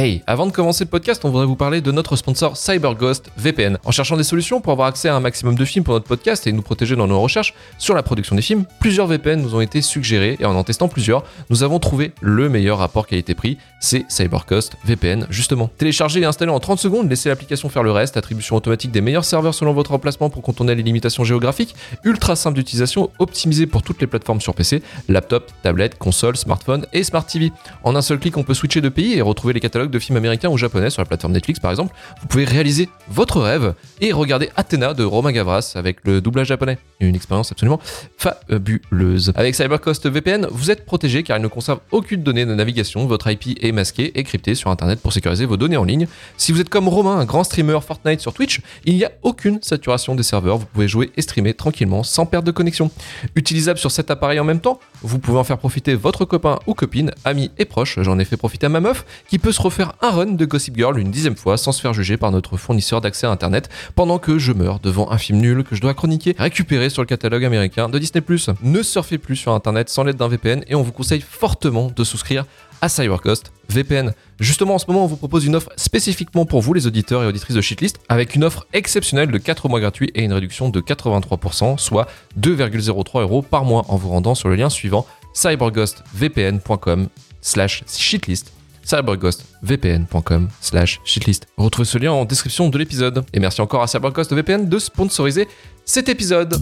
Hey, avant de commencer le podcast, on voudrait vous parler de notre sponsor CyberGhost VPN. En cherchant des solutions pour avoir accès à un maximum de films pour notre podcast et nous protéger dans nos recherches sur la production des films, plusieurs VPN nous ont été suggérés et en en testant plusieurs, nous avons trouvé le meilleur rapport qualité-prix, c'est CyberGhost VPN justement. Téléchargez et installez en 30 secondes, laissez l'application faire le reste, attribution automatique des meilleurs serveurs selon votre emplacement pour contourner les limitations géographiques, ultra simple d'utilisation, optimisé pour toutes les plateformes sur PC, laptop, tablette, console, smartphone et smart TV. En un seul clic, on peut switcher de pays et retrouver les catalogues de films américains ou japonais sur la plateforme Netflix par exemple. Vous pouvez réaliser votre rêve et regarder Athéna de Romain Gavras avec le doublage japonais. Une expérience absolument fabuleuse. Avec CyberCost VPN, vous êtes protégé car il ne conserve aucune donnée de navigation. Votre IP est masqué et crypté sur Internet pour sécuriser vos données en ligne. Si vous êtes comme Romain, un grand streamer Fortnite sur Twitch, il n'y a aucune saturation des serveurs. Vous pouvez jouer et streamer tranquillement sans perte de connexion. Utilisable sur cet appareil en même temps, vous pouvez en faire profiter votre copain ou copine, ami et proche. J'en ai fait profiter à ma meuf qui peut se refaire un run de Gossip Girl une dixième fois sans se faire juger par notre fournisseur d'accès à Internet pendant que je meurs devant un film nul que je dois chroniquer récupéré sur le catalogue américain de Disney+. Ne surfez plus sur Internet sans l'aide d'un VPN et on vous conseille fortement de souscrire à CyberCost VPN. Justement, en ce moment, on vous propose une offre spécifiquement pour vous, les auditeurs et auditrices de Shitlist, avec une offre exceptionnelle de 4 mois gratuits et une réduction de 83%, soit 2,03 euros par mois en vous rendant sur le lien suivant cyberghostvpn.com slash shitlist cyberghostvpn.com slash shitlist. Retrouvez ce lien en description de l'épisode. Et merci encore à CyberGhost VPN de sponsoriser cet épisode.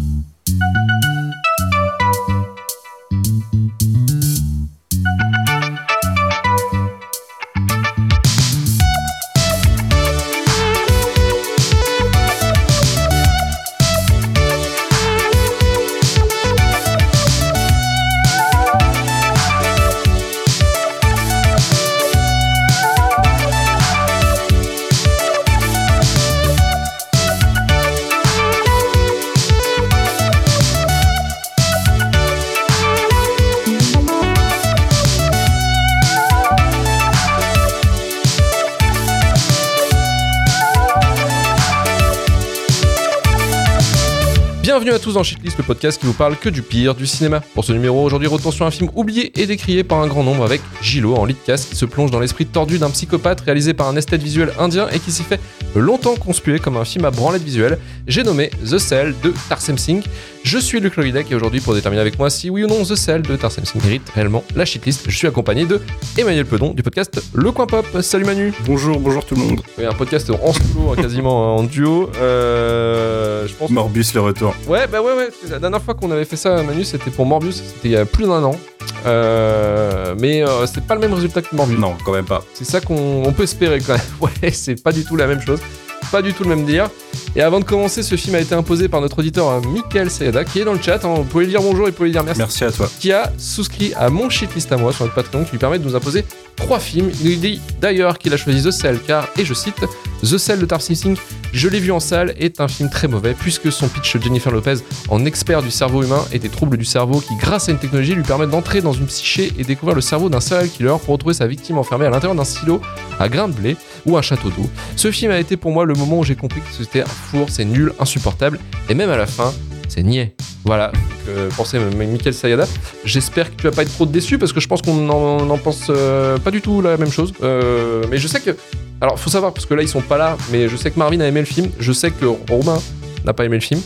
Bienvenue à tous dans Shitlist, le podcast qui vous parle que du pire du cinéma. Pour ce numéro, aujourd'hui, retour sur un film oublié et décrié par un grand nombre avec Gilo en lead cast qui se plonge dans l'esprit tordu d'un psychopathe réalisé par un esthète visuel indien et qui s'y fait longtemps conspuer comme un film à branlette visuelle. J'ai nommé The Cell de Tarsem Singh. Je suis Luc Loïdek et aujourd'hui, pour déterminer avec moi si oui ou non The Cell de Tarsem mérite réellement la shitlist, je suis accompagné de Emmanuel Pedon du podcast Le Coin Pop. Salut Manu. Bonjour, bonjour tout le monde. Oui, un podcast en solo, hein, quasiment en duo. Euh, je pense. Morbius le retour. Ouais, bah ouais, ouais. La dernière fois qu'on avait fait ça, Manu, c'était pour Morbius. C'était il y a plus d'un an. Euh, mais euh, c'est pas le même résultat que Morbius. Non, quand même pas. C'est ça qu'on on peut espérer quand même. Ouais, c'est pas du tout la même chose. Pas du tout le même dire. Et avant de commencer, ce film a été imposé par notre auditeur euh, Michael Sayada, qui est dans le chat. hein. Vous pouvez lui dire bonjour et vous pouvez lui dire merci. Merci à toi. Qui a souscrit à mon shitlist à moi sur notre Patreon, qui lui permet de nous imposer trois films. Il nous dit d'ailleurs qu'il a choisi The Cell, car, et je cite, The Cell de Tarsem Singh, je l'ai vu en salle, est un film très mauvais, puisque son pitch Jennifer Lopez, en expert du cerveau humain et des troubles du cerveau, qui grâce à une technologie lui permet d'entrer dans une psyché et découvrir le cerveau d'un serial killer pour retrouver sa victime enfermée à l'intérieur d'un silo à grains de blé ou un château d'eau. Ce film a été pour moi le moment où j'ai compris que c'était un four, c'est nul, insupportable, et même à la fin, c'est niais. Voilà, euh, pensez Michael Sayada. J'espère que tu vas pas être trop déçu parce que je pense qu'on en, on en pense euh, pas du tout la même chose. Euh, mais je sais que. Alors, faut savoir, parce que là, ils sont pas là, mais je sais que Marvin a aimé le film. Je sais que Romain n'a pas aimé le film.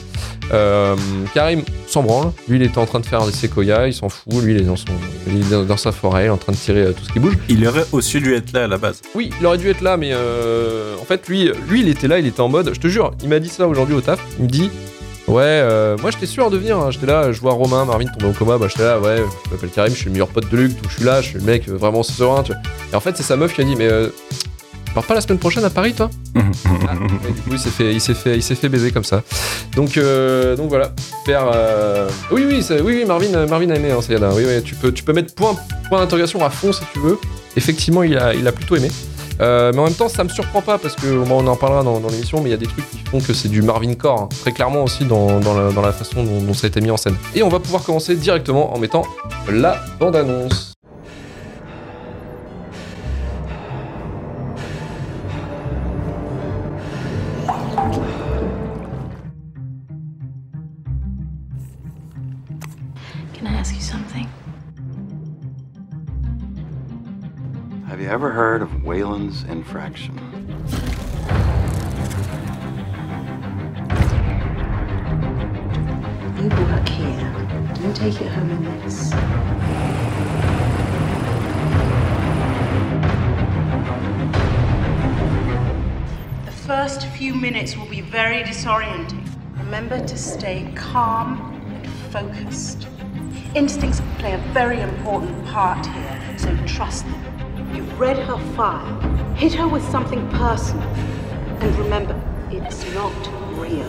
Euh, Karim s'en branle. Lui, il était en train de faire des séquoias, il s'en fout. Lui, il est dans, son, il est dans- sa forêt, il est en train de tirer euh, tout ce qui bouge. Il aurait aussi dû être là à la base. Oui, il aurait dû être là, mais euh, en fait, lui, lui, il était là, il était en mode. Je te jure, il m'a dit ça aujourd'hui au taf. Il me dit Ouais, euh, moi j'étais sûr de venir. hein. J'étais là, je vois Romain, Marvin tomber au coma. Bah, j'étais là, ouais, je m'appelle Karim, je suis le meilleur pote de Luc, tout, je suis là, je suis le mec vraiment serein, tu vois. Et en fait, c'est sa meuf qui a dit Mais tu pars pas la semaine prochaine à Paris, toi Ah, du coup, il s'est fait, il s'est fait, il s'est fait baiser comme ça. Donc, euh, donc voilà. Faire, euh, Oui, oui, ça- oui, oui, Marvin, Marvin a aimé, hein, Sayada. Oui, oui, tu peux, tu peux mettre point, point d'interrogation à fond si tu veux. Effectivement, il a, il a plutôt aimé. Euh, mais en même temps, ça me surprend pas parce que on en parlera dans, dans l'émission, mais il y a des trucs qui font que c'est du Marvin Core, hein, très clairement aussi dans, dans la, dans la façon dont, dont ça a été mis en scène. Et on va pouvoir commencer directement en mettant la bande-annonce. Infraction? You work here. Don't take it home in this. The first few minutes will be very disorienting. Remember to stay calm and focused. Instincts play a very important part here, so trust them. You've read her file. Hit her with something personal. And remember, it's not real.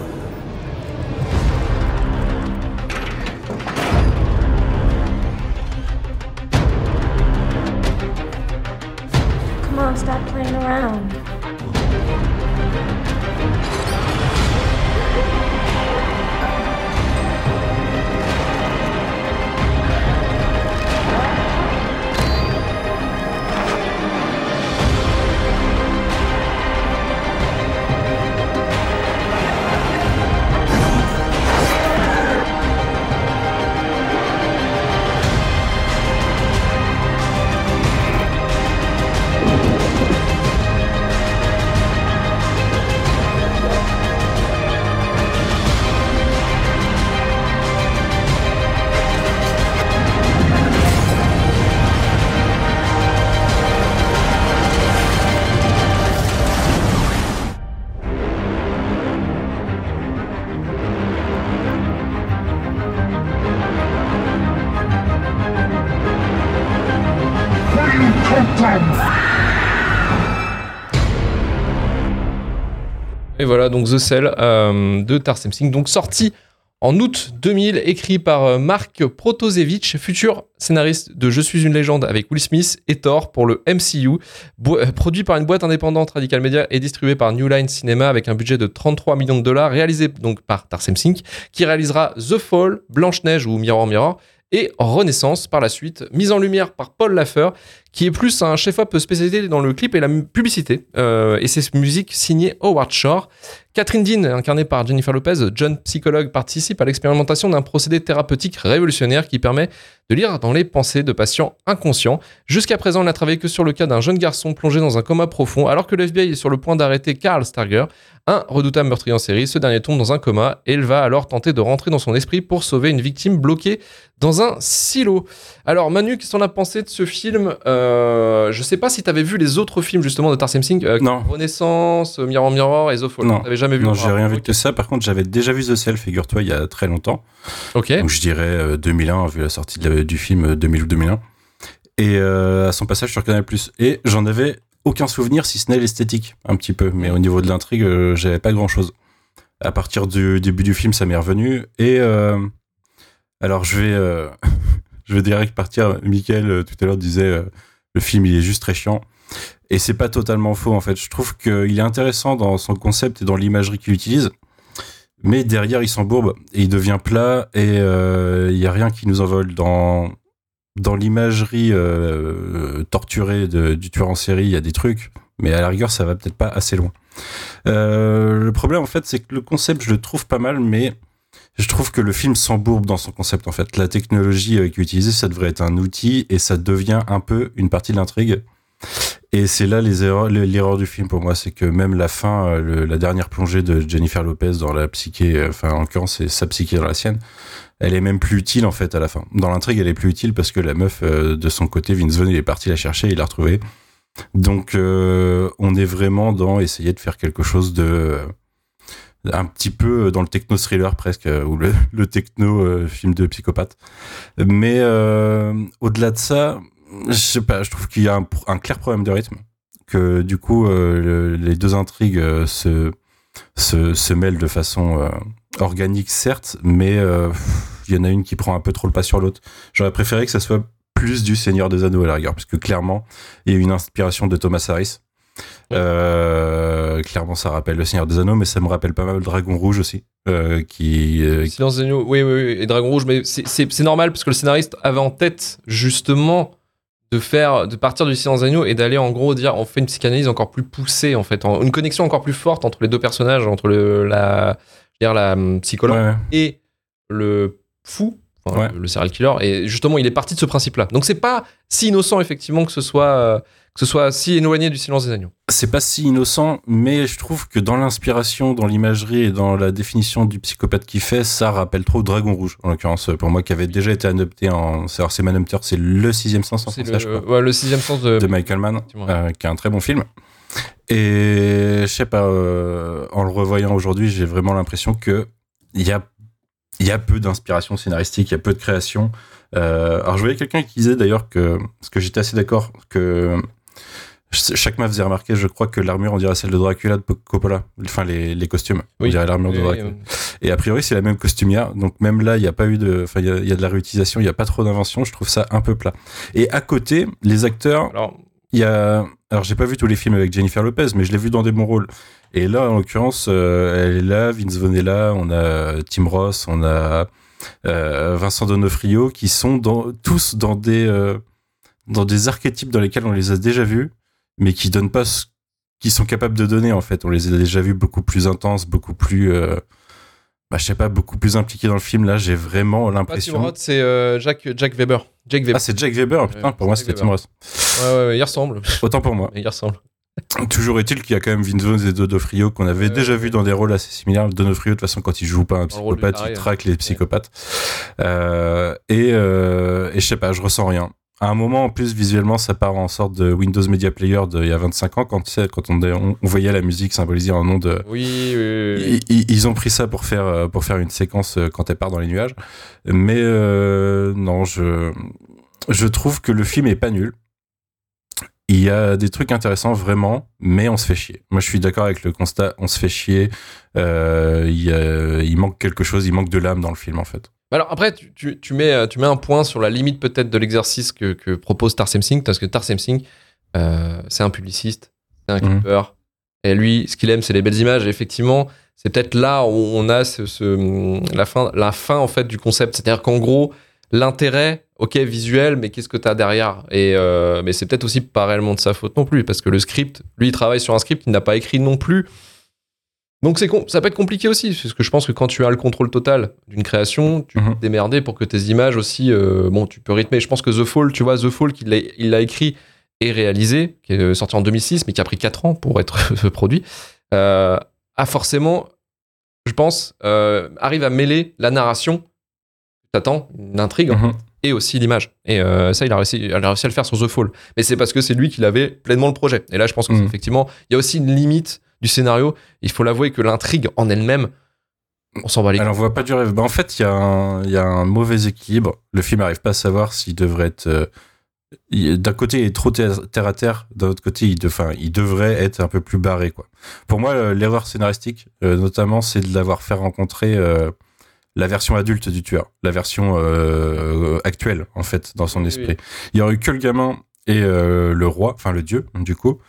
Come on, stop playing around. Voilà, donc The Cell euh, de Tarsem Singh, donc sorti en août 2000, écrit par euh, Mark Protosevich, futur scénariste de Je suis une légende avec Will Smith et Thor pour le MCU, euh, produit par une boîte indépendante Radical Media et distribué par New Line Cinema avec un budget de 33 millions de dollars, réalisé donc par Tarsem Singh, qui réalisera The Fall, Blanche-Neige ou Mirror Mirror, et Renaissance par la suite, mise en lumière par Paul Laffer, qui est plus un chef-op spécialisé dans le clip et la publicité. Euh, et c'est musique signée Howard Shore. Catherine Dean, incarnée par Jennifer Lopez, jeune psychologue, participe à l'expérimentation d'un procédé thérapeutique révolutionnaire qui permet de lire dans les pensées de patients inconscients. Jusqu'à présent, elle n'a travaillé que sur le cas d'un jeune garçon plongé dans un coma profond, alors que le FBI est sur le point d'arrêter Carl Starger, un redoutable meurtrier en série. Ce dernier tombe dans un coma et elle va alors tenter de rentrer dans son esprit pour sauver une victime bloquée dans un silo. Alors Manu, qu'est-ce qu'on a pensé de ce film? Euh, Je sais pas si tu avais vu les autres films justement de Tarsem Singh, euh, Non. Renaissance, Mirror Mirror et The Fall. Non. T'avais jamais vu Non, j'ai rien vu ok. que ça. Par contre, j'avais déjà vu The Cell, figure-toi, il y a très longtemps. Ok. Donc je dirais euh, 2001, vu la sortie de la- du film euh, 2000 ou 2001. Et euh, à son passage sur Canal+. Et j'en avais aucun souvenir, si ce n'est l'esthétique, un petit peu. Mais au niveau de l'intrigue, euh, j'avais pas grand-chose. À partir du début du film, ça m'est revenu. Et euh, alors, je vais, euh, je vais direct partir. Michael, euh, tout à l'heure, disait euh, le film, il est juste très chiant. Et c'est pas totalement faux, en fait. Je trouve qu'il est intéressant dans son concept et dans l'imagerie qu'il utilise. Mais derrière, il s'embourbe et il devient plat et euh, il y a rien qui nous envole dans dans l'imagerie euh, torturée du tueur en série. Il y a des trucs, mais à la rigueur, ça va peut-être pas assez loin. Euh, le problème, en fait, c'est que le concept, je le trouve pas mal, mais je trouve que le film s'embourbe dans son concept. En fait, la technologie euh, qui est ça devrait être un outil et ça devient un peu une partie de l'intrigue. Et c'est là les erreurs, le- l'erreur du film pour moi, c'est que même la fin, euh, la dernière plongée de Jennifer Lopez dans la psyché, euh, enfin en l'occurrence c'est sa psyché dans la sienne, elle est même plus utile en fait à la fin. Dans l'intrigue, elle est plus utile parce que la meuf euh, de son côté, Vince Vaughn, il est parti la chercher, il l'a retrouvée. Donc on est vraiment dans essayer de faire quelque chose de un petit peu dans le techno thriller presque ou le, techno film de psychopathe. Mais au-delà de ça, je sais pas, je trouve qu'il y a un, clair problème de rythme. Que du coup, euh, le- les deux intrigues euh, se, se, se mêlent de façon euh, organique, certes, mais il y en a une qui prend un peu trop le pas sur l'autre. J'aurais préféré que ça soit plus du Seigneur des Anneaux à la rigueur, parce que clairement, il y a une inspiration de Thomas Harris. Euh, clairement, ça rappelle le Seigneur des Anneaux, mais ça me rappelle pas mal le Dragon Rouge aussi, euh, qui, euh, Silence des agneaux, oui, oui, oui, et Dragon Rouge, mais c'est normal parce que le scénariste avait en tête justement de faire, de partir du Silence des agneaux et d'aller en gros dire on fait une psychanalyse encore plus poussée en fait, en- une connexion encore plus forte entre les deux personnages, entre le, la, je veux dire, la hum, psychologue ouais, ouais. et le fou, enfin, Ouais. le serial killer. Et justement, il est parti de ce principe-là. Donc c'est pas si innocent effectivement que ce soit euh, que ce soit si éloigné du silence des agneaux. C'est pas si innocent, mais je trouve que dans l'inspiration, dans l'imagerie et dans la définition du psychopathe qu'il fait, ça rappelle trop Dragon Rouge, en l'occurrence, pour moi, qui avait déjà été adopté en. C'est alors, c'est Manhunter, c'est le sixième sens en C'est français, je le, crois, ouais, le sixième sens de. de Michael Mann, euh, qui est un très bon film. Et je sais pas, euh, en le revoyant aujourd'hui, j'ai vraiment l'impression que il y a, y a peu d'inspiration scénaristique, il y a peu de création. Euh, alors je voyais quelqu'un qui disait d'ailleurs que, parce que j'étais assez d'accord que chaque m'a faisait remarquer, je crois que l'armure on dirait celle de Dracula de Coppola, enfin les, les costumes, on Oui. dirait l'armure de Dracula. euh, Et a priori, c'est la même costumière. Donc même là, il n'y a pas eu de, enfin, il y a, il y a de la réutilisation, il n'y a pas trop d'invention. Je trouve ça un peu plat. Et à côté, les acteurs, alors, il y a, alors j'ai pas vu tous les films avec Jennifer Lopez, mais je l'ai vu dans des bons rôles. Et là, en l'occurrence, euh, elle est là, Vince Vaughn est là, on a Tim Ross, on a euh, Vincent Donofrio, qui sont dans, tous dans des, euh, dans des archétypes dans lesquels on les a déjà vus, mais qui donnent pas ce qu'ils sont capables de donner en fait. On les a déjà vus beaucoup plus intenses, beaucoup plus, euh, bah, je sais pas, beaucoup plus impliqués dans le film. Là, j'ai vraiment Tim l'impression. Roth, c'est euh, Jack, Jack Weber. Jack Weber. Ah, c'est Jack Weber, putain, Ouais, pour moi c'est c'était Tim Ross. ouais, ouais, ouais, il ressemble. Autant pour moi. il ressemble. Toujours est-il qu'il y a quand même Vince Vaughn et Donofrio qu'on avait déjà vu dans des rôles assez similaires. Donofrio, de toute façon, quand il joue pas un psychopathe, il hein. traque les psychopathes. Euh, et, euh, et je sais pas, je ressens rien. À un moment, en plus, visuellement, ça part en sorte de Windows Media Player d'il y a 25 ans, quand, tu sais, quand on, voyait la musique symbolisée en nom de... Oui, oui, oui. Ils, ont pris ça pour faire, euh, pour faire une séquence euh, quand elle part dans les nuages. Mais euh, non, je, je trouve que le film est pas nul. Il y a des trucs intéressants vraiment, mais on se fait chier. Moi, je suis d'accord avec le constat, on se fait chier. Euh, il, y a- il manque quelque chose, il manque de l'âme dans le film en fait. Bah Alors après, tu, tu, tu mets, euh, tu mets un point sur la limite peut-être de l'exercice que, que propose Tarsem Singh, parce que Tarsem Singh, euh, c'est un publiciste, c'est un Mhm. clipper, et lui, ce qu'il aime, c'est les belles images. Et effectivement, c'est peut-être là où on a ce, ce- la, fin, la fin en fait du concept. C'est-à-dire qu'en gros, l'intérêt, ok, visuel, mais qu'est-ce que tu as derrière? Et euh, mais c'est peut-être aussi pas réellement de sa faute non plus, parce que le script, lui, il travaille sur un script qu'il n'a pas écrit non plus. Donc c'est ça peut être compliqué aussi, parce que je pense que quand tu as le contrôle total d'une création, tu peux Mhm. te démerder pour que tes images aussi, euh, bon, tu peux rythmer. Je pense que The Fall, tu vois, The Fall, il l'a écrit et réalisé, qui est sorti en 2006, mais qui a pris 4 ans pour être produit, euh, a forcément, je pense, euh, arrive à mêler la narration, t'attends, une intrigue, Mhm. et aussi l'image. Et ça, il a, réussi, il a réussi à le faire sur The Fall. Mais c'est parce que c'est lui qui avait pleinement le projet. Et là, je pense que c'est Mhm. il y a aussi une limite du scénario. Il faut l'avouer que l'intrigue en elle-même, on s'en bat les Alors, on voit pas du rêve. Bah, en fait, il y, a un- il y a un mauvais équilibre. Le film n'arrive pas à savoir s'il devrait être. euh, d'un côté, il est trop ter- terre à terre. D'un autre côté, il, de- enfin, il devrait être un peu plus barré. Quoi. Pour moi, l'erreur scénaristique, euh, notamment, c'est de l'avoir fait rencontrer euh, la version adulte du tueur, la version euh, actuelle, en fait, dans son Oui, esprit. oui. Il y aurait eu que le gamin et euh, le roi, enfin le dieu, du coup.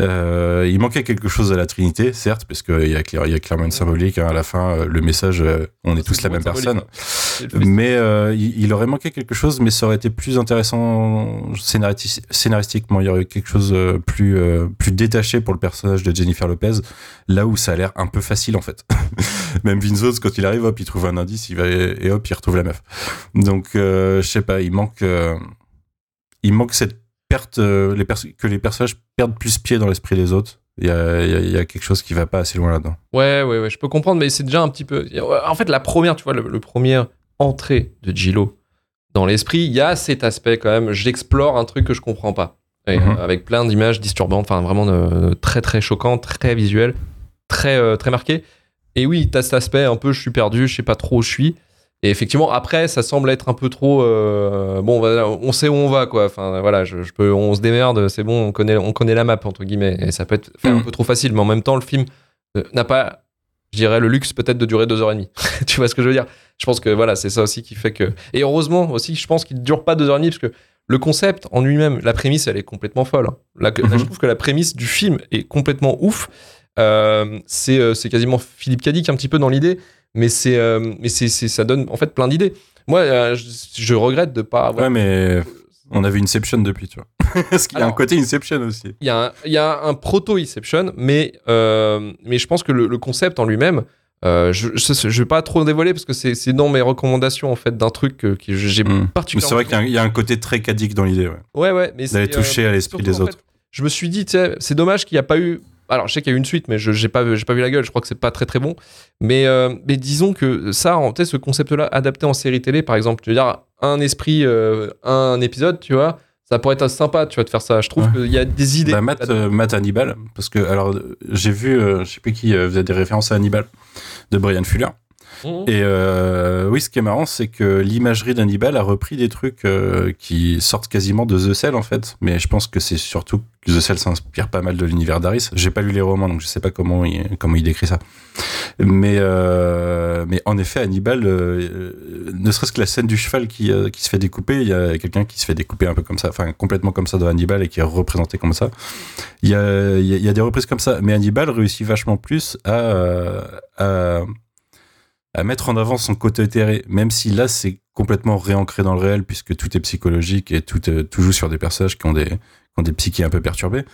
Euh, il manquait quelque chose à la Trinité, certes, parce qu'il y, a y a clairement une symbolique. hein, à la fin, euh, le message, on est tous la même personne. Mais euh, il, il aurait manqué quelque chose, mais ça aurait été plus intéressant scénaristiquement. Il y aurait eu quelque chose plus, plus détaché pour le personnage de Jennifer Lopez, là où ça a l'air un peu facile en fait. Même Vaughn, quand il arrive, hop, il trouve un indice, il va et hop, il retrouve la meuf. Donc, je sais pas, il manque, il manque cette perte, euh, les que les personnages perdent plus pied dans l'esprit des autres. Il y a, il y quelque chose qui va pas assez loin là-dedans. Ouais, ouais, ouais, je peux comprendre, mais c'est déjà un petit peu. En fait, la première, tu vois, le, le premier entrée de Gilo dans l'esprit, il y a cet aspect quand même. J'explore un truc que je comprends pas. Et, Mhm. euh, avec plein d'images disturbantes, enfin vraiment euh, très très choquant, très visuel, très euh, très marqué. Et oui, t'as cet aspect un peu je suis perdu, je sais pas trop où je suis. Et effectivement, après, ça semble être un peu trop. euh, bon, on sait où on va, quoi. Enfin, voilà, je, je peux, on se démerde, c'est bon, on connaît, on connaît la map, entre guillemets. Et ça peut être un Mhm. peu trop facile, mais en même temps, le film euh, n'a pas, je dirais, le luxe peut-être de durer deux heures et demie. tu vois ce que je veux dire? Je pense que voilà, c'est ça aussi qui fait que. Et heureusement aussi, je pense qu'il ne dure pas deux heures et demie, parce que le concept en lui-même, la prémisse, elle est complètement folle. hein. Là, que- là, je trouve que la prémisse du film est complètement ouf. C'est euh, c'est quasiment Philippe Cadic un petit peu dans l'idée, mais c'est euh, mais c'est ça donne en fait plein d'idées. Moi, euh, je, je regrette de pas avoir. Ouais, mais on a vu Inception depuis, tu vois. Parce qu'il y a un côté Inception aussi. Il y a un, il y a un proto-Inception, mais, euh, mais je pense que le, le concept en lui-même, euh, je ne vais pas trop dévoiler parce que c'est dans mes recommandations en fait d'un truc que, que j'ai Mm. Mais particulièrement. c'est vrai qu'il y a un- il y, a un côté très cadique dans l'idée, ouais. Ouais, ouais, mais D'aller euh, toucher à l'esprit des autres. fait, je me suis dit, c'est dommage qu'il n'y a pas eu. Alors, je sais qu'il y a eu une suite, mais je n'ai pas, j'ai pas vu la gueule. Je crois que c'est pas très très bon. Mais, euh, mais disons que ça, en- ce concept-là, adapté en série télé, par exemple, tu veux dire, un esprit, euh, un épisode, tu vois, ça pourrait être sympa, tu vois, de faire ça. Je trouve Ouais. qu'il y a des idées. Bah, Matt, euh, Matt Hannibal, parce que alors j'ai vu, euh, je sais plus qui euh, faisait des références à Hannibal de Brian Fuller. Mhm. Et euh, oui, ce qui est marrant, c'est que l'imagerie d'Hannibal a repris des trucs euh, qui sortent quasiment de The Cell en fait. Mais je pense que c'est surtout que The Cell s'inspire pas mal de l'univers d'Aris. J'ai pas lu les romans, donc je sais pas comment il, comment il décrit ça. Mais euh, mais en effet, Hannibal, ne serait-ce que la scène du cheval qui, qui se fait découper, il y a quelqu'un qui se fait découper un peu comme ça, enfin complètement comme ça dans Hannibal et qui est représenté comme ça. Il y a, y y a des reprises comme ça, mais Hannibal réussit vachement plus à, à mettre en avant son côté éthéré, même si là c'est complètement réancré dans le réel puisque tout est psychologique et tout, euh, tout joue sur des personnages qui ont des, qui ont des psychés un peu perturbés.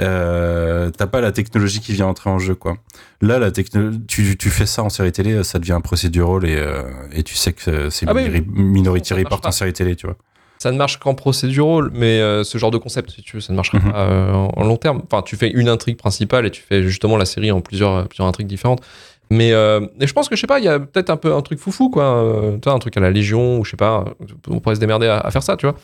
Euh, T'as pas la technologie qui vient entrer en jeu, quoi. Là, la techno tu, tu fais ça en série télé, ça devient un procédural et, euh, et tu sais que c'est Ah oui. Minori- Minority Report en série télé, tu vois. Ça ne marche qu'en procédural, mais euh, ce genre de concept, si tu veux, ça ne marcherait Mhm. pas en, en long terme. Enfin, tu fais une intrigue principale et tu fais justement la série en plusieurs, plusieurs intrigues différentes. Mais euh, je pense que, je sais pas, il y a peut-être un peu un truc foufou, quoi. euh, un truc à la Légion, ou je sais pas, on pourrait se démerder à, faire ça, tu vois.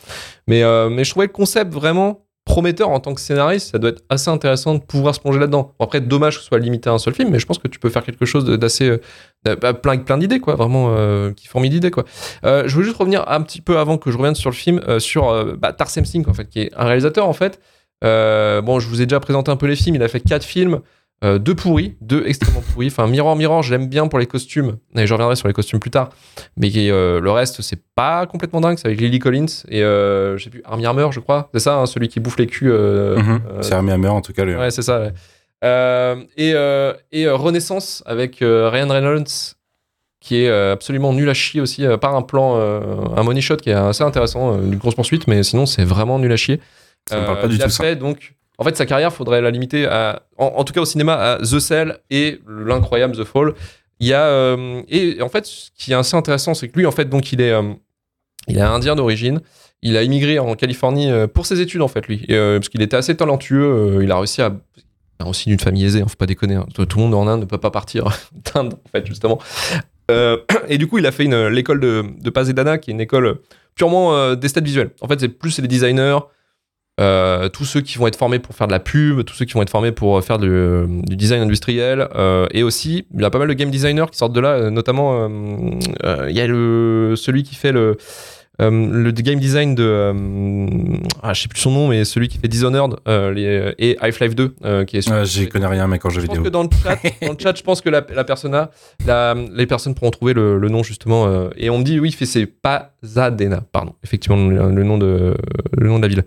Mais, euh, mais je trouvais le concept vraiment prometteur en tant que scénariste. Ça doit être assez intéressant de pouvoir se plonger là-dedans. Après, dommage que ce soit limité à un seul film, mais je pense que tu peux faire quelque chose d'assez. euh, bah, plein, d'idées, quoi. Vraiment, qui fourmille d'idées, quoi. Je veux juste revenir un petit peu avant que je revienne sur le film, sur bah, Tarsem Singh, en fait, qui est un réalisateur, en fait. Bon, je vous ai déjà présenté un peu les films. Il a fait quatre films, euh, deux pourris, deux extrêmement pourris. Enfin, Mirror Mirror, je l'aime bien pour les costumes, et je reviendrai sur les costumes plus tard. Mais euh, le reste, c'est pas complètement dingue. C'est avec Lily Collins et euh, je sais plus, Armie Hammer, je crois. C'est ça, hein, celui qui bouffe les culs. euh, Mhm. c'est Armie Hammer en tout cas. lui. Ouais, c'est ça. ouais. Et et Renaissance avec Ryan Reynolds, qui est absolument nul à chier aussi, par un plan, un money shot qui est assez intéressant, une grosse poursuite, mais sinon c'est vraiment nul à chier. Ça me parle pas du tout, ça. fait donc. En fait, sa carrière, faudrait la limiter à, en, tout cas au cinéma, à The Cell et l'incroyable The Fall. Il y a euh, et en fait, ce qui est assez intéressant, c'est que lui, en fait, donc il est, euh, il est indien d'origine. Il a immigré en Californie euh, pour ses études, en fait, lui, euh, parce qu'il était assez talentueux. il a réussi à il a aussi d'une famille aisée, hein, faut pas déconner. hein. Tout, le monde en Inde ne peut pas partir d'Inde, en fait, justement. Et du coup, il a fait l'école de, de Pasadena, qui est une école purement euh, d'esthète visuelle. En fait, c'est plus les designers, euh, tous ceux qui vont être formés pour faire de la pub, tous ceux qui vont être formés pour faire du, du design industriel, euh, et aussi il y a pas mal de game designers qui sortent de là, euh, notamment euh, euh, il y a le celui qui fait le euh, le game design de euh, ah, je sais plus son nom mais celui qui fait Dishonored euh, les- et Half-Life 2 euh, qui est sur- J'y connais rien, en jeu je pense vidéo. que dans le chat, dans le chat, je pense que la, la persona, la- les personnes pourront trouver le, le nom justement. euh, et on me dit oui, c'est Pasadena, pardon, effectivement le, le nom de le nom de la ville.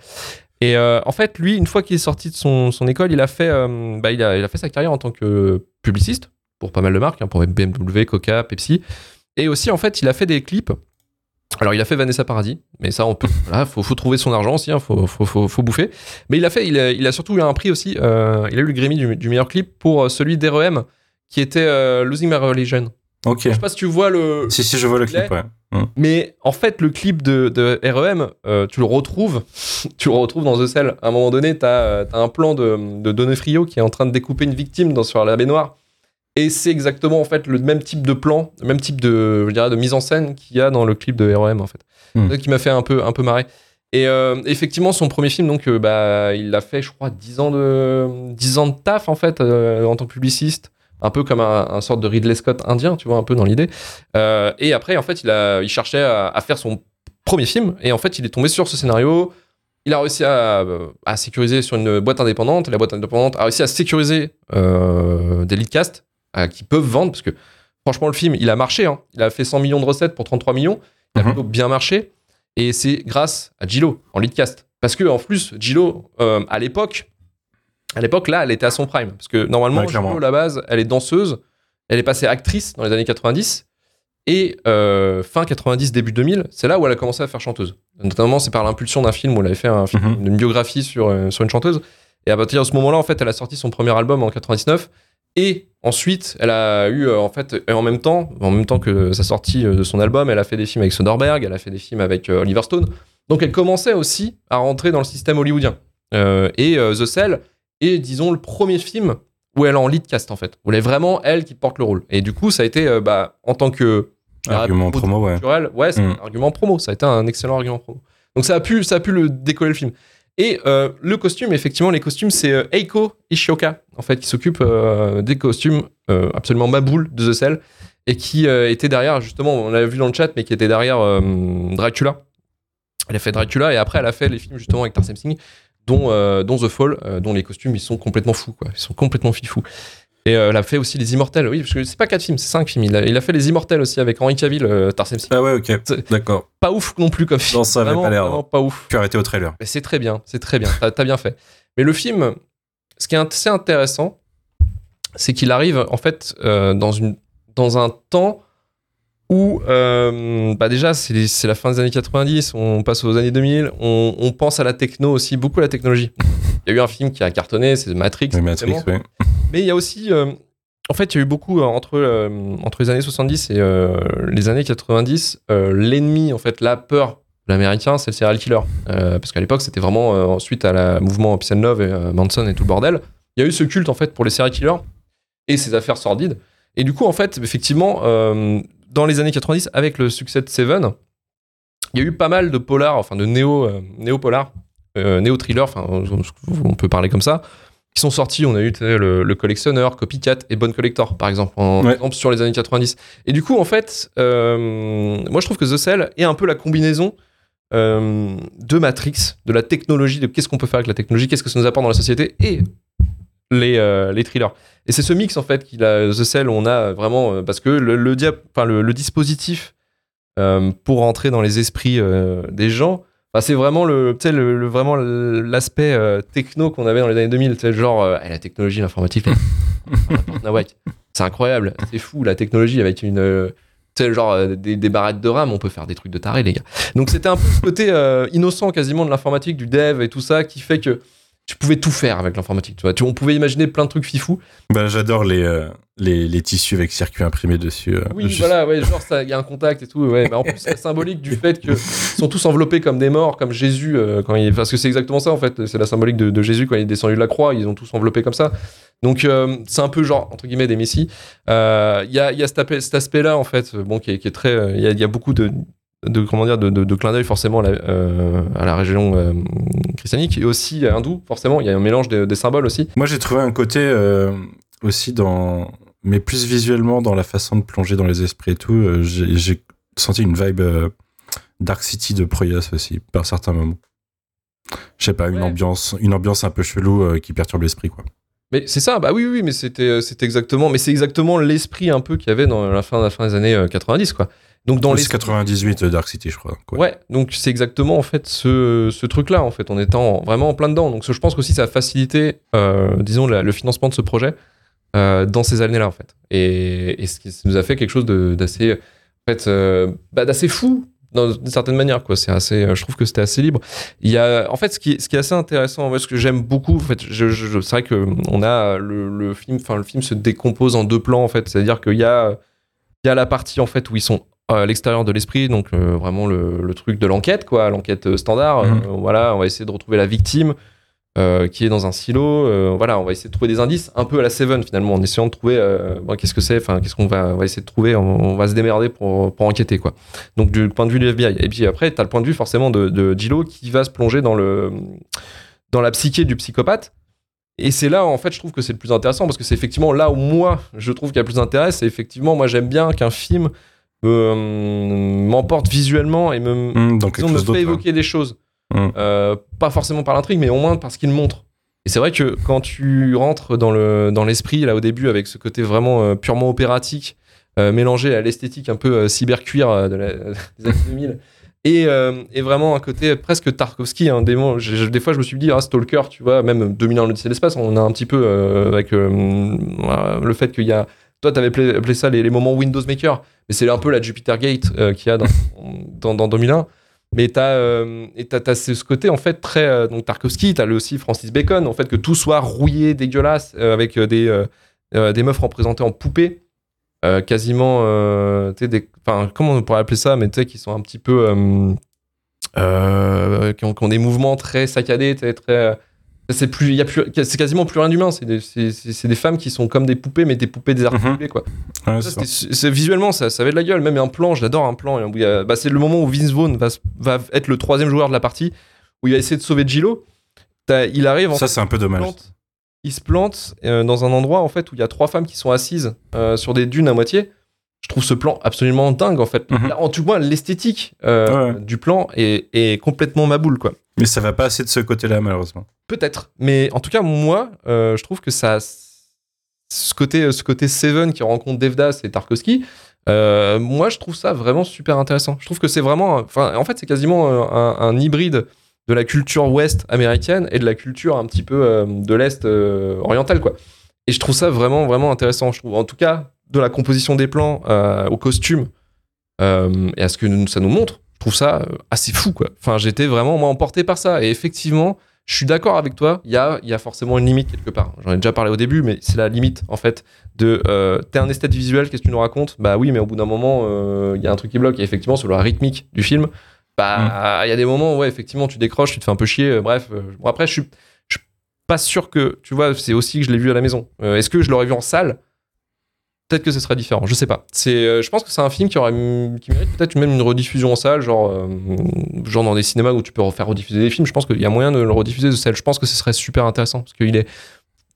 Et euh, en fait, lui, une fois qu'il est sorti de son, son école, il a fait, euh, bah, il a, il a fait sa carrière en tant que publiciste pour pas mal de marques, hein, pour BMW, Coca, Pepsi. Et aussi, en fait, il a fait des clips. Alors, il a fait Vanessa Paradis, mais ça, on peut. Voilà, faut, faut trouver son argent aussi, hein, faut, faut, faut, faut bouffer. Mais il a fait, il a, il a surtout eu un prix aussi. euh, il a eu le Grammy du, du meilleur clip pour celui d'REM qui était Losing My Religion. Ok. Je sais pas si tu vois le. Si, si, je vois le clip, ouais. Hum. Mais en fait, le clip de, de REM, euh, tu le retrouves, tu le retrouves dans The Cell. À un moment donné, tu as, un plan de, de Donofrio qui est en train de découper une victime dans, sur la baignoire. Et c'est exactement en fait le même type de plan, le même type de, je dirais, de mise en scène qu'il y a dans le clip de REM en fait. Hmm. C'est ça qui m'a fait un peu, un peu marrer. Et euh, effectivement, son premier film, donc, euh, bah, il a fait, je crois, 10 ans de, 10 ans de taf en fait euh, en tant que publiciste un peu comme un, un sorte de Ridley Scott indien, tu vois, un peu dans l'idée. Euh, et après, en fait, il, a, il cherchait à, à faire son premier film, et en fait, il est tombé sur ce scénario. Il a réussi à, à sécuriser sur une boîte indépendante, et la boîte indépendante a réussi à sécuriser euh, des leadcasts euh, qui peuvent vendre, parce que franchement, le film, il a marché. hein. Il a fait 100 millions de recettes pour 33 millions. Il a Mhm. plutôt bien marché. Et c'est grâce à Gillo en leadcast. Parce que en plus, Gillo, euh, à l'époque, à l'époque, là, elle était à son prime. Parce que normalement, Ouais. Gillo, à la base, elle est danseuse. Elle est passée actrice dans les années 90. Et euh, fin 90, début 2000, c'est là où elle a commencé à faire chanteuse. Notamment, c'est par l'impulsion d'un film où elle avait fait un film, Mhm. une biographie sur, euh, sur une chanteuse. Et à partir de ce moment-là, en fait, elle a sorti son premier album en 99. Et ensuite, elle a eu, euh, en fait, et en même temps, en même temps que sa sortie de son album, elle a fait des films avec Soderbergh, elle a fait des films avec euh, Oliver Stone. Donc elle commençait aussi à rentrer dans le système hollywoodien. Et The Cell est, disons, le premier film où elle est en lead cast, en fait. Où elle est vraiment elle qui porte le rôle. Et du coup, ça a été, euh, bah, en tant que. Argument promo, ouais. ouais, c'est Mm. un argument promo. Ça a été un excellent argument promo. Donc ça a pu, ça a pu le décoller le film. Et euh, le costume, effectivement, les costumes, c'est euh, Eiko Ishioka, en fait, qui s'occupe euh, des costumes euh, absolument maboule de The Cell et qui euh, était derrière, justement, on l'a vu dans le chat, mais qui était derrière euh, Dracula. Elle a fait Dracula et après, elle a fait les films justement avec Tarsem Singh, dont, euh, dont The Fall, euh, dont les costumes, ils sont complètement fous, quoi. Ils sont complètement fifous. Et euh, elle a fait aussi Les Immortels, oui, parce que c'est pas quatre films, c'est cinq films. Il a, il a fait Les Immortels aussi avec Henry Cavill, euh, Tarsem. Ah ouais, ok. D'accord. Pas ouf non plus comme film. Non, ça avait Vraiment, pas l'air. pas ouf. Puis arrêté au trailer. Mais c'est très bien, c'est très bien. T'as as bien fait. Mais le film, ce qui est assez intéressant, c'est qu'il arrive en fait euh, dans, une, dans un temps où, euh, bah déjà, c'est la fin des années 90, on passe aux années 2000, on, on pense à la techno aussi, beaucoup à la technologie. Il y a eu un film qui a cartonné, c'est Matrix. Oui, Matrix, ouais. Mais il y a aussi. euh, en fait, il y a eu beaucoup euh, entre, euh, entre les années 70 et les années 90. euh, L'ennemi, en fait, la peur de l'américain, c'est le serial killer. Parce qu'à l'époque, c'était vraiment suite à la mouvement Peace and Love et Manson et tout le bordel. Il y a eu ce culte, en fait, pour les serial killers et ces affaires sordides. Et du coup, en fait, effectivement, euh, dans les années 90, avec le succès de Seven, il y a eu pas mal de polars, enfin de néo, euh, néo-polars, euh, néo-thrillers, enfin, on peut parler comme ça, qui sont sortis. On a eu le, le collectionneur, Copycat et Bonne Collector, par exemple, en Ouais. exemple sur les années 90. Et du coup, en fait, euh, moi je trouve que The Cell est un peu la combinaison euh, de Matrix, de la technologie, de qu'est-ce qu'on peut faire avec la technologie, qu'est-ce que ça nous apporte dans la société et les, euh, les thrillers. Et c'est ce mix en fait qu'il a The Cell, on a vraiment euh, parce que le, le, dia- enfin, le, le dispositif euh, pour entrer dans les esprits euh, des gens, enfin, c'est vraiment le, le, le- vraiment l'aspect techno qu'on avait dans les années 2000, tu sais, genre eh, la technologie, l'informatique, Nawak. c'est incroyable, c'est fou la technologie avec une genre des, des barrettes de RAM, on peut faire des trucs de taré, les gars. Donc c'était un peu ce côté innocent quasiment de l'informatique, du dev et tout ça, qui fait que tu pouvais tout faire avec l'informatique. Tu vois, tu, on pouvait imaginer plein de trucs fifous. Bah, j'adore les, euh, les, les tissus avec circuit imprimé dessus. euh, Oui, juste- voilà, ouais, genre il y a un contact et tout. Ouais, mais en plus c'est symbolique du fait que ils sont tous enveloppés comme des morts, comme Jésus euh, quand il, parce que c'est exactement ça en fait. C'est la symbolique de, de Jésus quand il est descendu de la croix. Ils ont tous enveloppé comme ça. Donc c'est un peu genre entre guillemets des messies. Il y a, y a cet, aspect- cet aspect-là en fait, bon qui est, qui est très. Il y, a, il y a beaucoup de de comment dire de, de, de clin d'œil forcément à la, euh, à la région euh, christianique et aussi hindoue forcément il y a un mélange des, des symboles aussi Moi, j'ai trouvé un côté euh, aussi dans. Mais plus visuellement dans la façon de plonger dans les esprits et tout. euh, j'ai senti une vibe euh, Dark City de Proyas aussi, par certains moments. Je sais pas, une, Ouais. ambiance, une ambiance un peu chelou euh, qui perturbe l'esprit, quoi. Mais c'est ça, bah oui, oui, mais c'était, c'était exactement, mais c'est exactement l'esprit un peu qu'il y avait dans la fin, la fin des années euh, 90, quoi. Donc dans les les 98 euh, Dark City, je crois. quoi. Ouais, donc c'est exactement en fait ce, ce truc-là, en fait, en étant vraiment en plein dedans. Donc je pense qu'aussi ça a facilité, euh, disons, la- le financement de ce projet euh, dans ces années-là, en fait. Et, et ce qui nous a fait quelque chose d'assez, en fait, euh, bah, d'assez fou. D'une certaine manière, quoi. C'est assez. Je trouve que c'était assez libre. Il y a, en fait, ce qui, est- ce qui est assez intéressant, moi, ce que j'aime beaucoup, en fait, je, je- je- c'est vrai que on a le, le film, enfin, le film se décompose en deux plans, en fait. C'est-à-dire qu'il y a, il y a la partie, en fait, où ils sont à l'extérieur de l'esprit, donc euh, vraiment le, le truc de l'enquête, quoi, l'enquête euh, standard. Mhm. Euh, voilà, on va essayer de retrouver la victime euh, qui est dans un silo. Voilà, on va essayer de trouver des indices, un peu à la Seven finalement, en essayant de trouver bon, qu'est-ce que c'est, enfin qu'est-ce qu'on va, on va essayer de trouver, on, on va se démerder pour, pour enquêter, quoi. Donc du point de vue de l'FBI. Et puis après, tu as le point de vue forcément de, de Gillo qui va se plonger dans le dans la psyché du psychopathe. Et c'est là, en fait, je trouve que c'est le plus intéressant parce que c'est effectivement là où moi, je trouve qu'il y a plus d'intérêt. C'est effectivement, moi, j'aime bien qu'un film m'emporte visuellement et me, disons, chose fait hein. évoquer des choses. Mm. Euh, pas forcément par l'intrigue, mais au moins parce qu'il montre. Et c'est vrai que quand tu rentres dans le dans l'esprit là au début avec ce côté vraiment euh, purement opératique, euh, mélangé à l'esthétique un peu euh, cybercuir euh, de la, des années 2000, et, euh, et vraiment un côté presque Tarkovsky. Hein, des, fois, je me suis dit, ah, Stalker, tu vois, même 2000 ans l'Odyssée de l'espace, on a un petit peu euh, avec euh, le fait qu'il y a. Toi, tu avais appelé, appelé ça les, les moments Windows Maker, mais c'est un peu la Jupiter Gate euh, qu'il y a dans, dans, dans 2001. Mais t'as euh, t'as ce côté en fait très euh, donc Tarkovsky, t'as le aussi Francis Bacon en fait que tout soit rouillé, dégueulasse euh, avec euh, des des meufs représentées en poupée, quasiment des enfin comment on pourrait appeler ça, mais tu sais qui sont un petit peu qui, ont, qui ont des mouvements très saccadés, très C'est plus, il y a plus, c'est quasiment plus rien d'humain. C'est des, c'est- des femmes qui sont comme des poupées, mais des poupées désarticulées, quoi. Ouais, Ça, c'est visuellement, ça, ça avait de la gueule. Même un plan, j'adore un plan. bah, c'est le moment où Vince Vaughn va, va être le troisième joueur de la partie, où il va essayer de sauver Gillo. T'as- Il arrive, en Ça, c'est un peu dommage. plante, il se plante euh, dans un endroit en fait où il y a trois femmes qui sont assises euh, sur des dunes à moitié. Je trouve ce plan absolument dingue en fait. Mhm. En tout cas, l'esthétique euh, Ouais. du plan est, est complètement ma boule quoi. Mais ça va pas assez de ce côté-là, malheureusement. Peut-être, mais en tout cas moi, euh, je trouve que ça, ce côté, ce côté Seven qui rencontre Devdas et Tarkovsky, euh, moi je trouve ça vraiment super intéressant. Je trouve que c'est vraiment, enfin en fait c'est quasiment un, un hybride de la culture ouest américaine et de la culture un petit peu de l'est oriental quoi. Et je trouve ça vraiment vraiment intéressant. Je trouve en tout cas de la composition des plans euh, au costume euh, et à ce que ça nous montre, je trouve ça euh, assez fou quoi. Enfin j'étais vraiment moi emporté par ça et effectivement je suis d'accord avec toi, il y a, y a forcément une limite quelque part. J'en ai déjà parlé au début, mais c'est la limite en fait de euh, t'es un esthète visuel, qu'est-ce que tu nous racontes? Bah oui, mais au bout d'un moment, euh, il y a un truc qui bloque. Et effectivement, sur la rythmique du film, bah il y a des moments où ouais, effectivement, tu décroches, tu te fais un peu chier. euh, bref, bon, après, je suis, je suis pas sûr que, tu vois, c'est aussi que je l'ai vu à la maison. Est-ce que je l'aurais vu en salle? Peut-être que ce serait différent, je sais pas. C'est, euh, je pense que c'est un film qui, aurait, qui mérite peut-être même une rediffusion en salle, genre, euh, genre dans des cinémas où tu peux refaire rediffuser des films. Je pense qu'il y a moyen de le rediffuser de salle. Je pense que ce serait super intéressant parce qu'il est,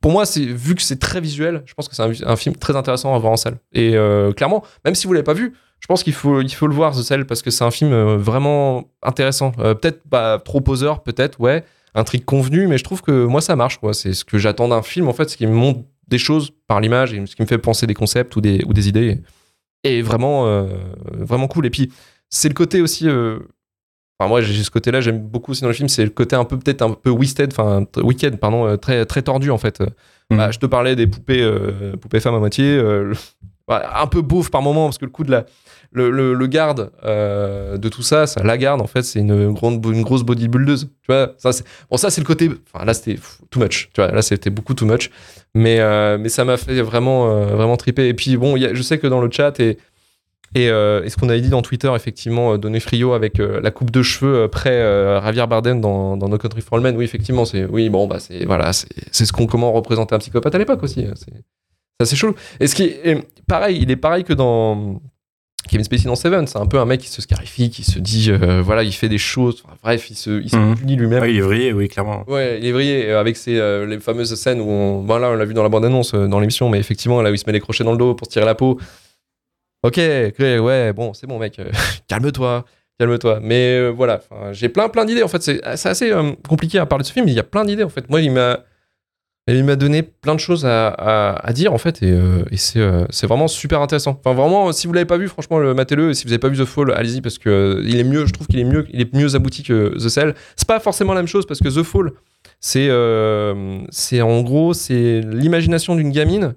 pour moi, c'est vu que c'est très visuel, je pense que c'est un, film très intéressant à voir en salle. Et euh, clairement, même si vous l'avez pas vu, je pense qu'il faut, il faut le voir The Cell parce que c'est un film vraiment intéressant. Peut-être pas trop poseur, peut-être, ouais, un truc convenu, mais je trouve que moi ça marche. quoi. C'est ce que j'attends d'un film en fait, ce qui me montre des choses par l'image et ce qui me fait penser des concepts ou des, ou des idées. Et vraiment, euh, vraiment cool. Et puis c'est le côté aussi. euh, Enfin, moi, j'ai ce côté-là, j'aime beaucoup aussi dans le film, c'est le côté un peu, peut-être un peu Wisted, enfin, Wicked, pardon, euh, très, très tordu en fait. Bah, Mhm. je te parlais des poupées, euh, poupées femmes à moitié, ouais, un peu beauf par moment, parce que le coup de la. Le, le- garde euh, de tout ça, ça, la garde, en fait, c'est une, grande, une grosse bodybuildeuse. Tu vois, ça, c'est, bon, ça, c'est le côté. Enfin, là, c'était too much. Tu vois, là, c'était beaucoup too much. Mais, euh, mais ça m'a fait vraiment, euh, vraiment triper. Et puis, bon, je sais que dans le chat et. Et, et ce qu'on avait dit dans Twitter, effectivement, donner frio avec la coupe de cheveux près Javier Bardem dans, dans No Country for Old Men, oui, effectivement, c'est oui, bon, bah, c'est voilà, c'est ce qu'on comment représenter un psychopathe à l'époque aussi. hein, C'est assez chaud. Et ce qui est pareil, il est pareil que dans Kevin Spacey dans Seven, c'est un peu un mec qui se scarifie, qui se dit, euh, voilà, il fait des choses, enfin, bref, il se, il se Mhm. punit lui-même. Ah, il est vrillé, oui, clairement. Ouais, il est vrillé euh, avec ses, euh, les fameuses scènes où on, bon, là, on l'a vu dans la bande-annonce dans l'émission, mais effectivement, là où il se met les crochets dans le dos pour se tirer la peau. Ok, ouais, bon, c'est bon, mec, calme-toi, calme-toi. Mais euh, voilà, j'ai plein, plein d'idées. En fait, c'est c'est assez euh, compliqué à parler de ce film, mais il y a plein d'idées. En fait, moi, il m'a, il m'a donné plein de choses à, dire, en fait, et, euh, et c'est, euh, c'est vraiment super intéressant. Enfin, vraiment, si vous l'avez pas vu, franchement, le matez-le. Et si vous avez pas vu The Fall, allez-y parce que euh, il est mieux. Je trouve qu'il est mieux, il est mieux abouti que The Cell. C'est pas forcément la même chose parce que The Fall, c'est, euh, c'est en gros, c'est l'imagination d'une gamine.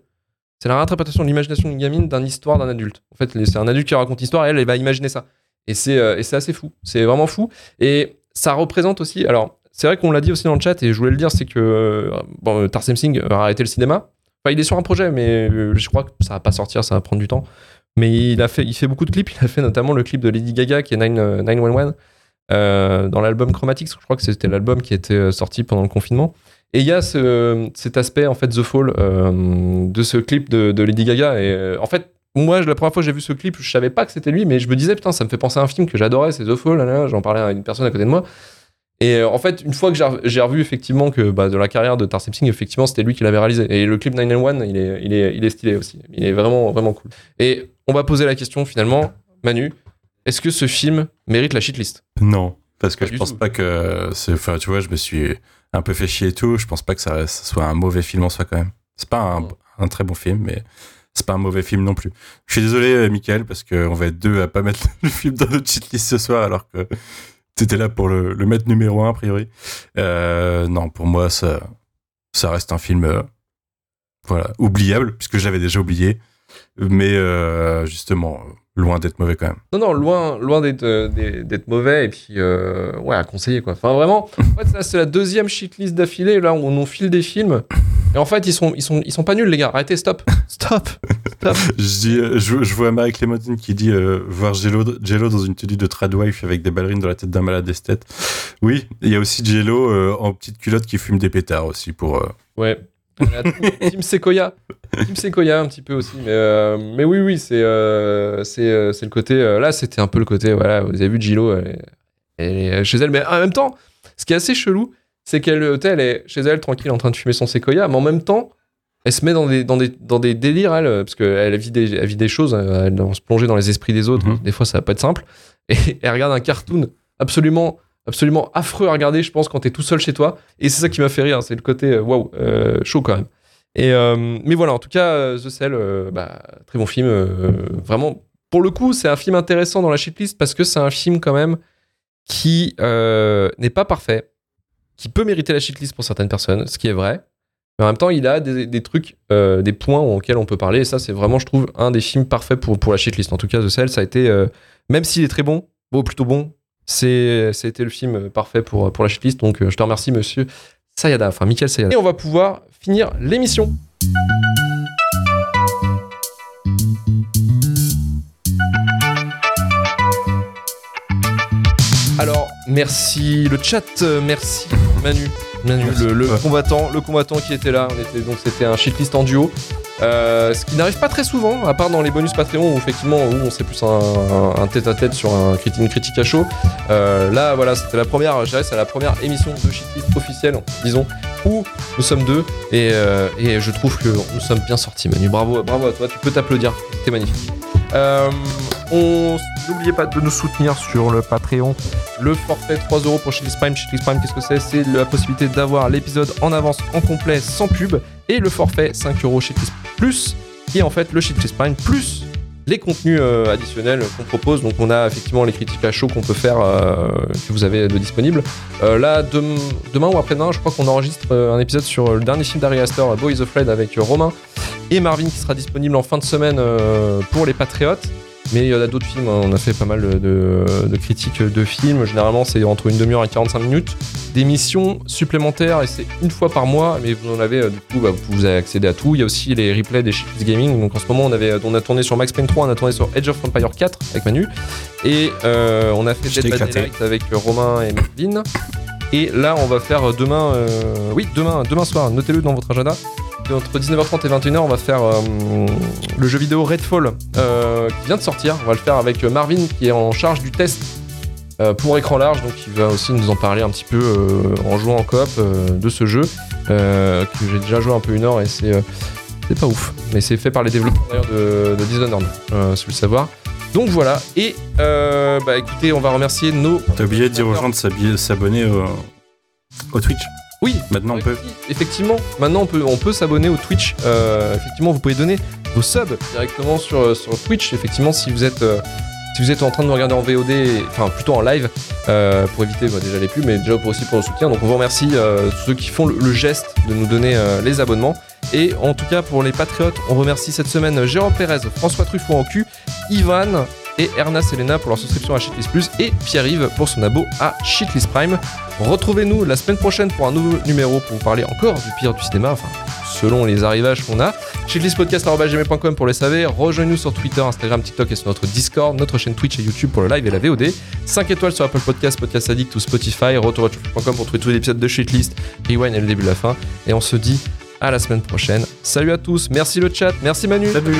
C'est la réinterprétation de l'imagination d'une gamine d'une histoire d'un adulte. En fait, c'est un adulte qui raconte l'histoire et elle, elle va imaginer ça. Et c'est, euh, et c'est assez fou. C'est vraiment fou. Et ça représente aussi. Alors, c'est vrai qu'on l'a dit aussi dans le chat et je voulais le dire, c'est que euh, bon, Tarsem Singh a arrêté le cinéma. Enfin, il est sur un projet, mais euh, je crois que ça va pas sortir, ça va prendre du temps. Mais il a fait, il fait beaucoup de clips. Il a fait notamment le clip de Lady Gaga qui est 9, euh, 911 euh, dans l'album Chromatics. Je crois que c'était l'album qui était sorti pendant le confinement. Et il y a ce, cet aspect en fait The Fall de ce clip de, Lady Gaga. Et en fait, moi, la première fois que j'ai vu ce clip, je savais pas que c'était lui, mais je me disais putain, ça me fait penser à un film que j'adorais, c'est The Fall. J'en parlais à une personne à côté de moi. Et euh, en fait, une fois que j'ai revu- effectivement que bah, de la carrière de Tarsem Singh, effectivement, c'était lui qui l'avait réalisé. Et le clip 911, il est, il, est, il est stylé aussi. Il est vraiment, vraiment cool. Et on va poser la question finalement, Manu, est-ce que ce film mérite la shitlist? Non, parce que Pas je pense tout. pas que. Enfin, tu vois, je me suis un peu fait chier et tout. Je pense pas que ça, ça soit un mauvais film en soi quand même. C'est pas un très bon film, mais c'est pas un mauvais film non plus. Je suis désolé, euh, Michael, parce qu'on va être deux à pas mettre le film dans notre cheatlist ce soir, alors que t'étais là pour le, mettre numéro un, a priori. Euh, non, pour moi, ça, ça reste un film euh, voilà, oubliable, puisque je l'avais déjà oublié. Mais euh, justement, loin d'être mauvais quand même. Non, non, loin, loin d'être, euh, mauvais et puis, euh, ouais, à conseiller, quoi. Enfin, vraiment, en fait, c'est la deuxième shitlist d'affilée, là, où on nous file des films. Et en fait, ils sont, ils sont, ils sont pas nuls, les gars. Arrêtez, stop. Stop. Je, dis, euh, je, je vois Marie Clémentine qui dit euh, voir Jello, Jello dans une tenue de tradwife avec des ballerines dans la tête d'un malade esthète. Oui, il y a aussi Jello euh, en petite culotte qui fume des pétards aussi pour. euh, Ouais. Team Sequoia. Team Sequoia un petit peu aussi. Mais, euh, mais oui, oui, c'est euh, c'est euh, le côté. euh, là, c'était un peu le côté. Voilà, vous avez vu Gilo, elle, est- elle est chez elle. Mais en même temps, ce qui est assez chelou, c'est qu'elle elle est chez elle tranquille en train de fumer son Sequoia. Mais en même temps, elle se met dans des, dans des, dans des délires, elle, parce qu'elle vit des, elle vit des choses. Elle doit se plonger dans les esprits des autres. Mhm. Des fois, ça va pas être simple. Et elle regarde un cartoon absolument absolument affreux à regarder, je pense, quand t'es tout seul chez toi. Et c'est ça qui m'a fait rire, c'est le côté euh, waouh, euh, chaud quand même. Et euh, mais voilà, en tout cas, The Cell, bah, très bon film. vraiment, pour le coup, c'est un film intéressant dans la shitlist parce que c'est un film quand même qui n'est pas parfait, qui peut mériter la shitlist pour certaines personnes, ce qui est vrai. Mais en même temps, il a des, trucs, des points auxquels on peut parler. Et ça, c'est vraiment, je trouve, un des films parfaits pour, pour la shitlist. En tout cas, The Cell, ça a été, même s'il est très bon, bon, plutôt bon, c'était le film parfait pour, pour la shitlist. Donc, euh, je te remercie, monsieur Sayada, enfin, Michael Sayada. Et on va pouvoir finir l'émission. Alors, merci le chat, euh, merci Manu, Le, le Ouais. combattant, le combattant qui était là. On était donc c'était un shitlist en duo, Euh, ce qui n'arrive pas très souvent, à part dans les bonus Patreon où effectivement où on sait plus un, tête-à-tête sur un, une critique à chaud. Euh, là, voilà, c'était la première, je dirais, c'est la première émission de shitlist officielle, disons, où nous sommes deux et, euh, et je trouve que nous sommes bien sortis, Manu. Bravo, bravo à toi. Tu peux t'applaudir, c'était magnifique. Euh, n'oubliez pas de nous soutenir sur le Patreon. Le forfait 3 euros pour Shitlist Prime. Shitlist Prime, qu'est-ce que c'est? C'est la possibilité d'avoir l'épisode en avance, en complet, sans pub. Et le forfait 5 euros Shitlist Plus, qui est en fait le Shitlist Prime plus les contenus euh, additionnels qu'on propose. Donc on a effectivement les critiques à chaud qu'on peut faire, euh, que vous avez de disponibles. Euh, là, dem- demain ou après-demain, je crois qu'on enregistre un épisode sur le dernier film d'Ari Aster, Boy is Afraid, avec Romain et Marvin qui sera disponible en fin de semaine euh, pour les Patriotes. Mais il y en a d'autres films, hein. on a fait pas mal de, de critiques de films. Généralement, c'est entre une demi-heure et 45 minutes. D'émissions supplémentaires, et c'est une fois par mois, mais vous en avez, euh, du coup, bah, vous pouvez accéder à tout. Il y a aussi les replays des Shitlist Gaming. Donc en ce moment, on, avait, on a tourné sur Max Payne 3, on a tourné sur Edge of Empire 4 avec Manu. Et euh, on a fait Dead by. Daylight avec Romain et Marvin. Et là, on va faire demain, euh, oui, demain, demain soir, notez-le dans votre agenda. Entre 19h30 et 21h, on va faire euh, le jeu vidéo Redfall euh, qui vient de sortir. On va le faire avec Marvin qui est en charge du test euh, pour écran large, donc il va aussi nous en parler un petit peu euh, en jouant en coop euh, de ce jeu euh, que j'ai déjà joué un peu une heure et c'est euh, pas ouf, mais c'est fait par les développeurs d'ailleurs de, de Dishonored, euh, si vous le savoir. Donc voilà, et euh, bah écoutez, on va remercier nos T'as oublié de dire aux gens de s'abonner au Twitch. Oui, Maintenant, on peut. Effectivement, maintenant on peut, on peut s'abonner au Twitch. Euh, effectivement, vous pouvez donner vos subs directement sur, euh, sur Twitch. Effectivement, si vous êtes, euh, si vous êtes en train de nous regarder en VOD, enfin plutôt en live, euh, pour éviter bah, déjà les pubs, mais déjà pour aussi pour le soutien. Donc on vous remercie ceux qui font le, le geste de nous donner les abonnements. Et en tout cas pour les patriotes, on remercie cette semaine Jérôme Pérez, François Truffaut en cul, Ivan et Erna Selena pour leur souscription à Shitlist Plus et Pierre-Yves pour son abo à Shitlist Prime. Retrouvez-nous la semaine prochaine pour un nouveau numéro pour vous parler encore du pire du cinéma, enfin selon les arrivages qu'on a. Shitlistpodcast.com pour les SAV. Rejoignez-nous sur Twitter, Instagram, TikTok et sur notre Discord, notre chaîne Twitch et YouTube pour le live et la VOD. 5 étoiles sur Apple Podcast, Podcast Addict ou Spotify. Retour.com pour trouver tous les épisodes de Shitlist, Rewind et le début de la fin. Et on se dit à la semaine prochaine. Salut à tous, merci le chat, merci Manu. Salut